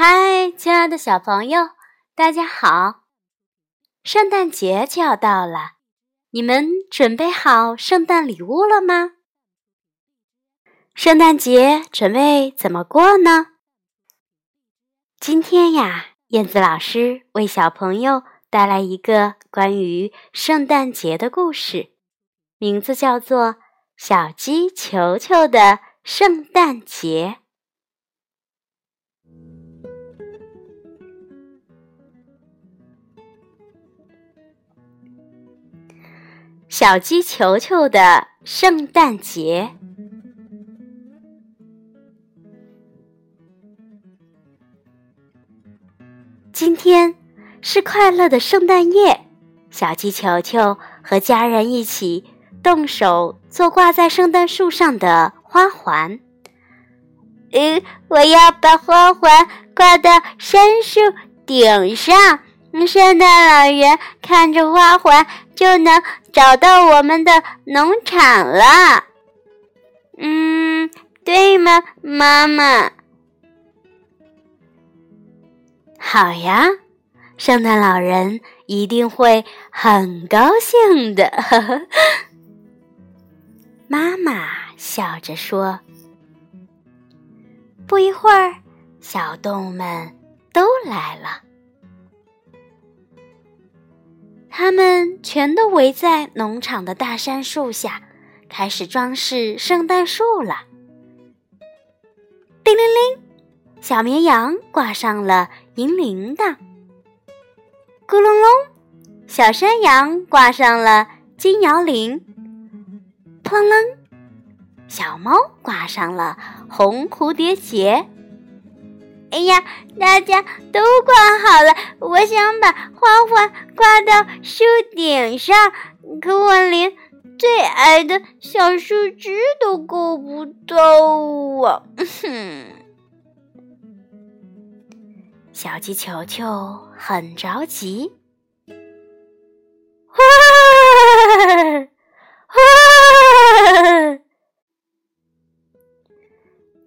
嗨，亲爱的小朋友，大家好！圣诞节就要到了，你们准备好圣诞礼物了吗？圣诞节准备怎么过呢？今天呀，燕子老师为小朋友带来一个关于圣诞节的故事，名字叫做《小鸡球球的圣诞节》。小鸡球球的圣诞节。今天是快乐的圣诞夜，小鸡球球和家人一起动手做挂在圣诞树上的花环。嗯，我要把花环挂到杉树顶上。圣诞老人看着花环就能找到我们的农场了。嗯，对吗，妈妈？好呀，圣诞老人一定会很高兴的。妈妈笑着说。不一会儿，小动物们都来了。他们全都围在农场的大杉树下，开始装饰圣诞树了。叮铃铃，小绵羊挂上了银铃铛。咕隆隆，小山羊挂上了金摇铃。砰啷，小猫挂上了红蝴蝶结。哎呀，大家都挂好了，我想把花环挂到树顶上，可我连最矮的小树枝都够不到啊！哼，小鸡球球很着急。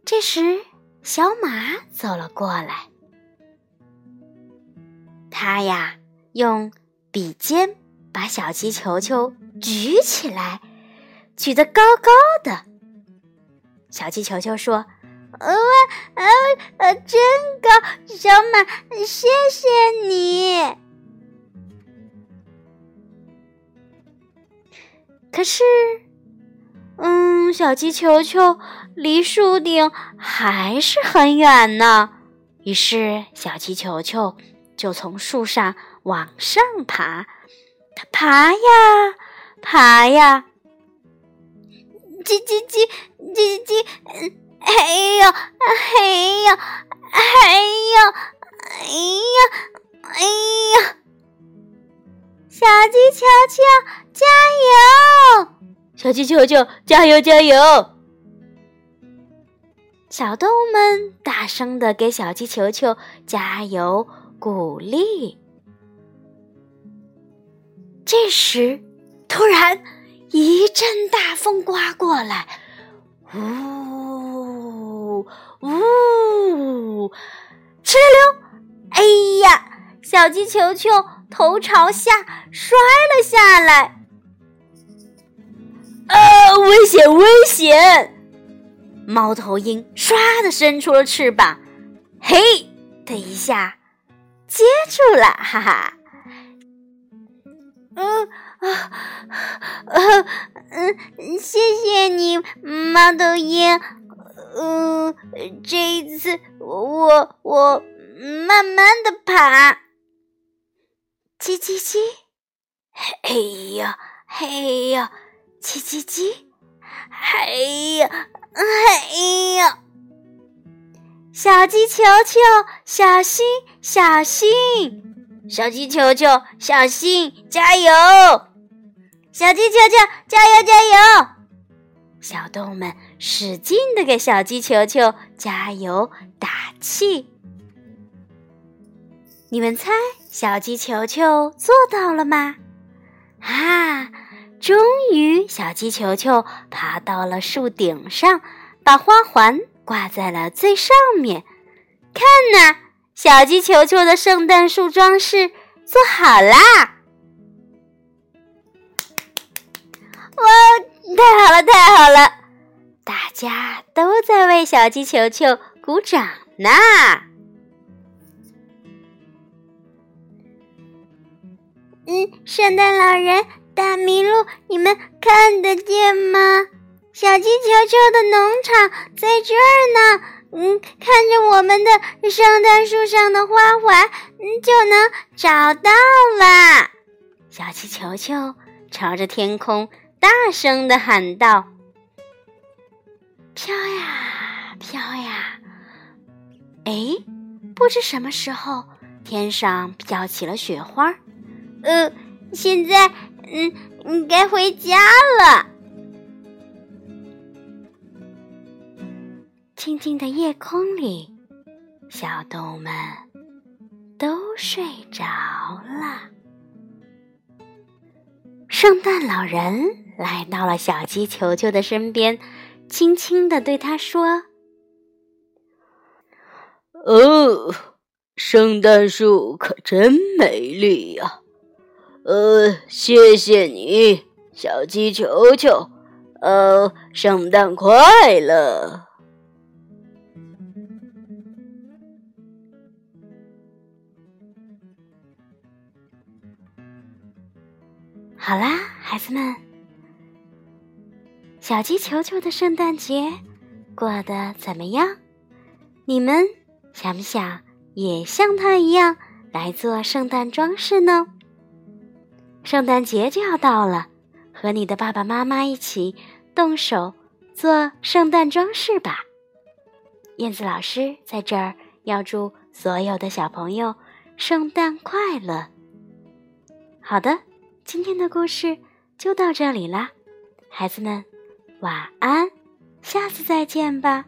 这时。小马走了过来，他呀用笔尖把小鸡球球举起来，举得高高的。小鸡球球说：“呃呃呃，真高！小马，谢谢你。”可是。嗯，小鸡球球离树顶还是很远呢。于是，小鸡球球就从树上往上爬。它爬呀爬呀，叽叽叽叽叽，哎呦哎呦哎呦哎呀哎呀！小鸡球球，加油！小鸡球球，加油加油！小动物们大声的给小鸡球球加油鼓励。这时，突然一阵大风刮过来，呜呜，哧溜！哎呀，小鸡球球头朝下摔了下来。啊！危险，危险！猫头鹰唰的伸出了翅膀，嘿的一下接住了，哈哈。嗯啊呃嗯，谢谢你，猫头鹰。嗯，这一次我我慢慢的爬。叽叽叽，嘿呀嘿呀。叽叽叽，哎呀，哎呀！小鸡球球，小心，小心！小鸡球球，小心，加油！小鸡球球，加油，加油！小动物们使劲的给小鸡球球加油打气。你们猜，小鸡球球做到了吗？啊！终于，小鸡球球爬到了树顶上，把花环挂在了最上面。看呐，小鸡球球的圣诞树装饰做好啦！哇，太好了，太好了！大家都在为小鸡球球鼓掌呢。嗯，圣诞老人、大麋鹿，你们看得见吗？小鸡球球的农场在这儿呢。嗯，看着我们的圣诞树上的花环，嗯，就能找到了。小鸡球球朝着天空大声的喊道：“飘呀飘呀！”哎，不知什么时候，天上飘起了雪花。呃，现在，嗯，你该回家了。静静的夜空里，小动物们都睡着了。圣诞老人来到了小鸡球球的身边，轻轻的对他说：“哦，圣诞树可真美丽呀！呃，谢谢你，小鸡球球。呃，圣诞快乐。”好啦，孩子们，小鸡球球的圣诞节过得怎么样？你们想不想也像他一样来做圣诞装饰呢？圣诞节就要到了，和你的爸爸妈妈一起动手做圣诞装饰吧。燕子老师在这儿要祝所有的小朋友圣诞快乐。好的。今天的故事就到这里啦，孩子们，晚安，下次再见吧。